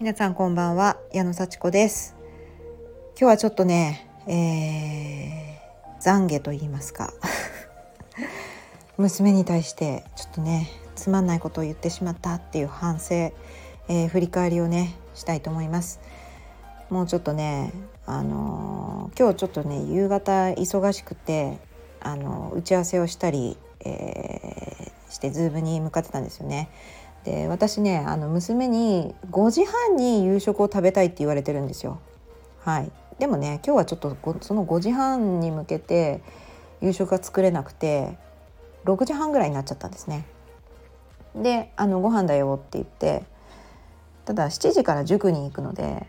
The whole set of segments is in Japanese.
皆さんこんばんは矢野幸子です。今日はちょっとね、えー、懺悔と言いますか。娘に対してちょっとねつまんないことを言ってしまったっていう反省、えー、振り返りをねしたいと思います。もうちょっとねあのー、今日ちょっとね夕方忙しくてあの打ち合わせをしたり、えー、してズームに向かってたんですよね。で私ねあの娘に5時半に夕食を食べたいって言われてるんですよ。はい、でもね今日はちょっとその5時半に向けて夕食が作れなくて6時半ぐらいになっちゃったんですね。で「あのご飯だよ」って言ってただ7時から塾に行くので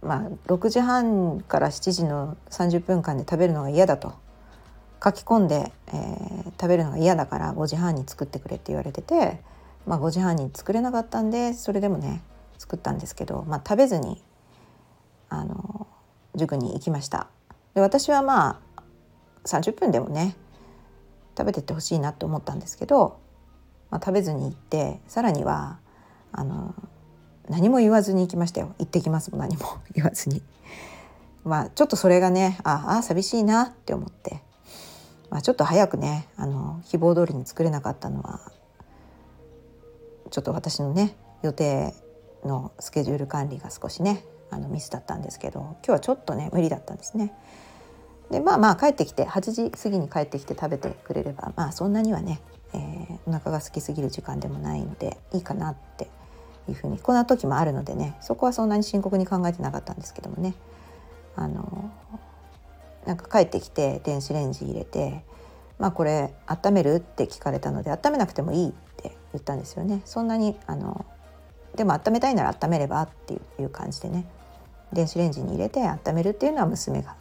まあ6時半から7時の30分間で食べるのが嫌だと書き込んで、えー、食べるのが嫌だから5時半に作ってくれって言われてて。まあ、5時半に作れなかったんでそれでもね作ったんですけど、まあ、食べずにあの塾に行きました。で私はまあ30分でもね食べてってほしいなと思ったんですけど、まあ、食べずに行ってさらにはあの何も言わずに行きましたよ。行ってきますも何も 言わずに。まあちょっとそれがねああ寂しいなって思って、まあ、ちょっと早くねあの希望通りに作れなかったのはちょっと私のね予定のスケジュール管理が少しねあのミスだったんですけど今日はちょっとね無理だったんですね。でまあまあ帰ってきて8時過ぎに帰ってきて食べてくれればまあそんなにはね、えー、お腹が空きすぎる時間でもないのでいいかなっていうふうにこんな時もあるのでねそこはそんなに深刻に考えてなかったんですけどもねあのなんか帰ってきて電子レンジ入れて「まあこれ温める?」って聞かれたので温めなくてもいい言ったんですよね。そんなにあのでも温めたいなら温めればっていう感じでね。電子レンジに入れて温めるっていうのは娘が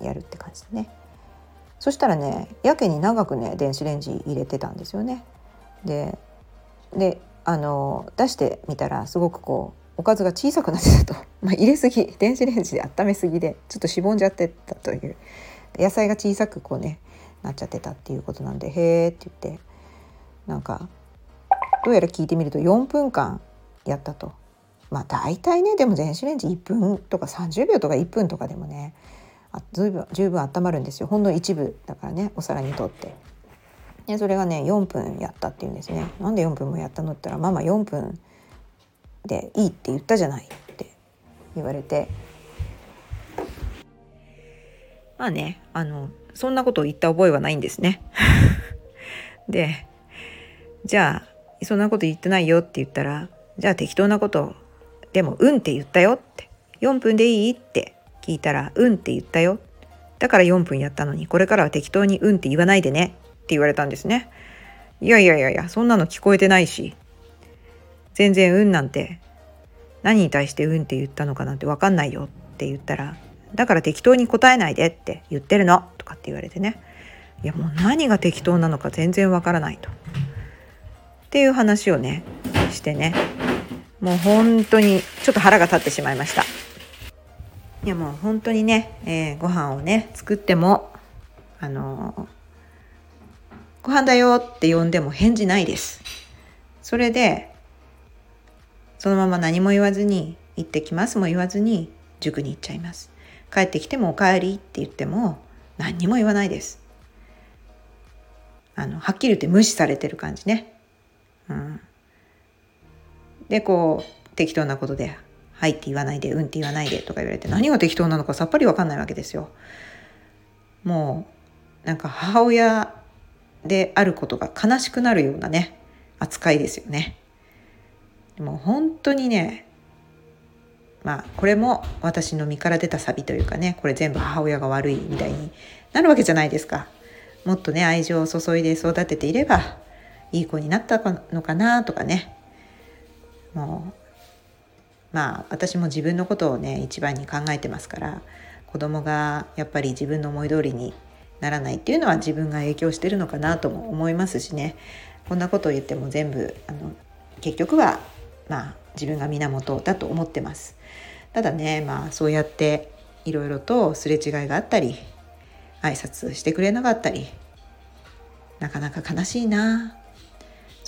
やるって感じでね。そしたらねやけに長くね電子レンジ入れてたんですよね。でであの出してみたらすごくこうおかずが小さくなってたと、まあ、入れすぎ電子レンジで温めすぎでちょっとしぼんじゃってたという。野菜が小さくこうねなっちゃってたっていうことなんで「へえ」って言ってなんかどうやら聞いてみると4分間やったと。まあ大体ねでも電子レンジ1分とか30秒とか1分とかでもねあ十分十分温まるんですよほんの一部だからねお皿にとって。でそれがね4分やったっていうんですね。なんで4分もやったのって言ったら「ママ4分でいいって言ったじゃない」って言われてまあねあのそんなことを言った覚えはないんですね。でじゃあそんなこと言ってないよって言ったらじゃあ適当なことでも「うん」って言ったよって。4分でいいって聞いたら「うん」って言ったよ。だから4分やったのにこれからは適当に「うん」って言わないでね。って言われたんですね。いやいやいやいやそんなの聞こえてないし。全然「うん」なんて何に対して「うん」って言ったのかなんて分かんないよ。って言ったらだから適当に答えないでって言ってるの。とかって言われてね。いやもう何が適当なのか全然わからないと。っていう話をねしてね。もう本当にちょっと腹が立ってしまいました。いやもう本当にね、えー、ご飯をね作ってもあのー、ご飯だよって呼んでも返事ないです。それでそのまま何も言わずに行ってきます。も言わずに塾に行っちゃいます。帰ってきてもお帰りって言っても何にも言わないです。あのはっきり言って無視されてる感じね。うん、でこう適当なことで「はい」って言わないで「うん」って言わないでとか言われて何が適当なのかさっぱり分かんないわけですよ。もうなんか母親であることが悲しくなるようなね扱いですよね。もう本当にねまあこれも私の身から出たサビというかねこれ全部母親が悪いみたいになるわけじゃないですか。もっとね愛情を注いで育てていればいい子になったのかなとかね。もうまあ私も自分のことをね一番に考えてますから子供がやっぱり自分の思い通りにならないっていうのは自分が影響してるのかなとも思いますしね。こんなことを言っても全部あの結局はまあ自分が源だと思ってます。ただねまあそうやっていろいろとすれ違いがあったり挨拶してくれなかったりなかなか悲しいな。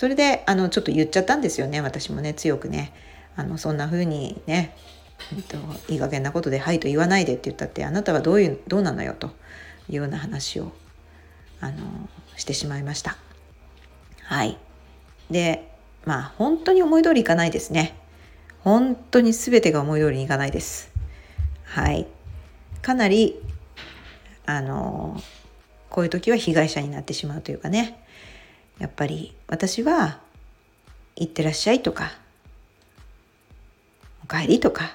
それであのちょっと言っちゃったんですよね私もね強くねあのそんな風にね、えっと、いい加減なことで「はい」と言わないでって言ったってあなたはどういうどうなのよというような話をあのしてしまいました。はいでまあ本当に思い通りいかないですね。本当に全てが思い通りにいかないです。はい。かなりあのこういう時は被害者になってしまうというかねやっぱり私は「いってらっしゃい」とか「おかえり」とか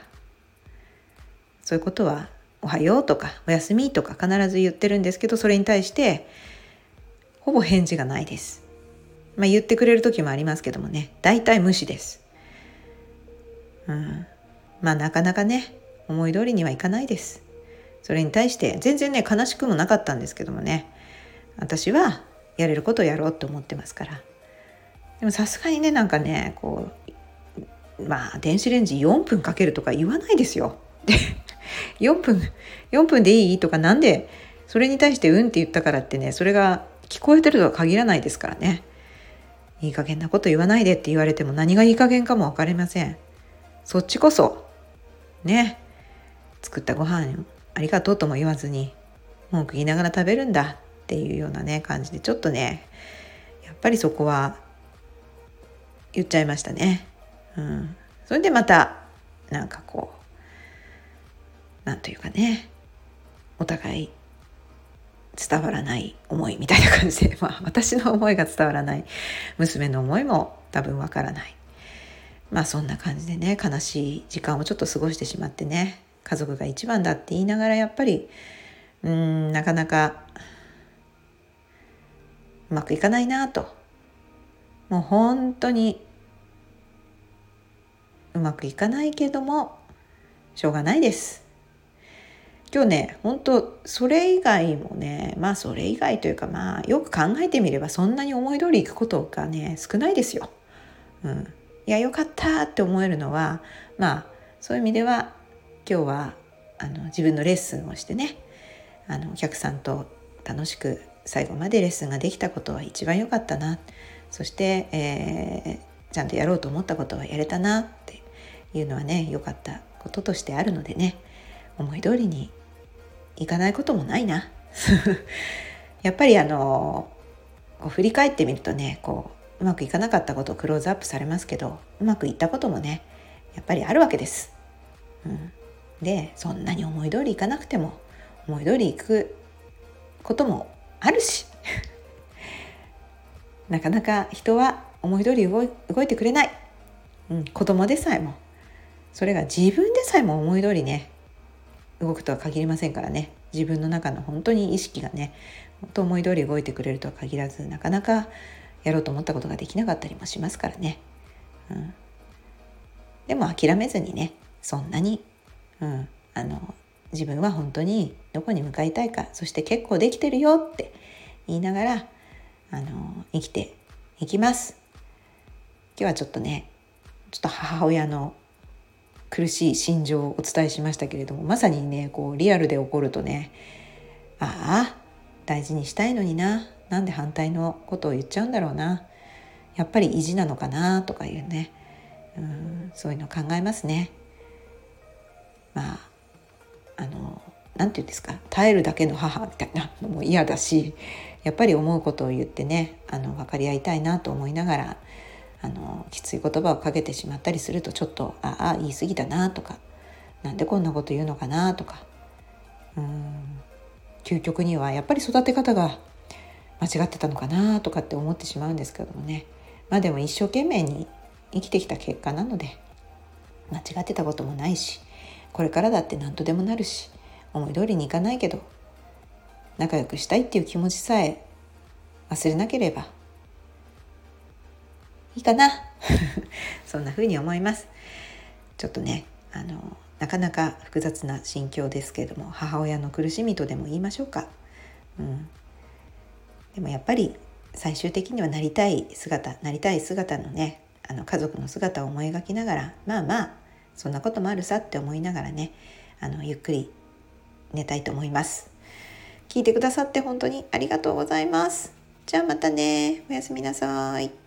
そういうことは「おはよう」とか「おやすみ」とか必ず言ってるんですけどそれに対してほぼ返事がないです。まあ、言ってくれる時もありますけどもね大体無視です。うん、まあなかなかね思い通りにはいかないです。それに対して全然ね悲しくもなかったんですけどもね私はやれることをやろうと思ってますからでもさすがにねなんかねこうまあ電子レンジ4分かけるとか言わないですよ。で4分4分でいいとかなんでそれに対して「うん」って言ったからってねそれが聞こえてるとは限らないですからね。いい加減なこと言わないでって言われても何がいい加減かも分かりません。そっちこそね作ったご飯ありがとうとも言わずに文句言いながら食べるんだっていうようなね感じでちょっとねやっぱりそこは言っちゃいましたね。うん、それでまたなんかこうなんというかねお互い伝わらない思いみたいな感じで、まあ、私の思いが伝わらない娘の思いも多分わからないまあそんな感じでね悲しい時間をちょっと過ごしてしまってね家族が一番だって言いながらやっぱりうーんなかなかうまくいかないなと。もう本当にうまくいかないけどもしょうがないです。今日ね本当それ以外もねまあそれ以外というかまあよく考えてみればそんなに思い通りいくことがね少ないですよ。うん、いやよかったって思えるのはまあそういう意味では今日はあの自分のレッスンをしてねあのお客さんと楽しく最後までレッスンができたことは一番良かったなそして、えー、ちゃんとやろうと思ったことはやれたなっていうのはね良かったこととしてあるのでね思い通りにいかないこともないな。やっぱりあのこう振り返ってみるとねこううまくいかなかったことをクローズアップされますけどうまくいったこともねやっぱりあるわけです。うん、でそんなに思い通りいかなくても思い通りいくこともあるし。なかなか人は思い通り動い動いてくれない、うん、子供でさえも。それが自分でさえも思い通りね動くとは限りませんからね。自分の中の本当に意識がね本当思い通り動いてくれるとは限らずなかなかやろうと思ったことができなかったりもしますからね、うん、でも諦めずにねそんなにうん、あの自分は本当にどこに向かいたいかそして結構できてるよって言いながらあの生きていきます。今日はちょっとねちょっと母親の苦しい心情をお伝えしましたけれどもまさにねこうリアルで起こるとねああ大事にしたいのにななんで反対のことを言っちゃうんだろうなやっぱり意地なのかなとかいうねうんそういうの考えますね。何て言うんですか？耐えるだけの母みたいなの も嫌だしやっぱり思うことを言ってねあの分かり合いたいなと思いながらあのきつい言葉をかけてしまったりするとちょっとああ言い過ぎだなとかなんでこんなこと言うのかなとかうん究極にはやっぱり育て方が間違ってたのかなとかって思ってしまうんですけどもね。まあでも一生懸命に生きてきた結果なので間違ってたこともないしこれからだって何とでもなるし思い通りにいかないけど仲良くしたいっていう気持ちさえ忘れなければいいかな。そんな風に思います。ちょっとねあのなかなか複雑な心境ですけれども母親の苦しみとでも言いましょうか、うん、でもやっぱり最終的にはなりたい姿なりたい姿のねあの家族の姿を思い描きながらまあまあそんなこともあるさって思いながらねあのゆっくり寝たいと思います。聞いてくださって本当にありがとうございます。じゃあまたね。おやすみなさい。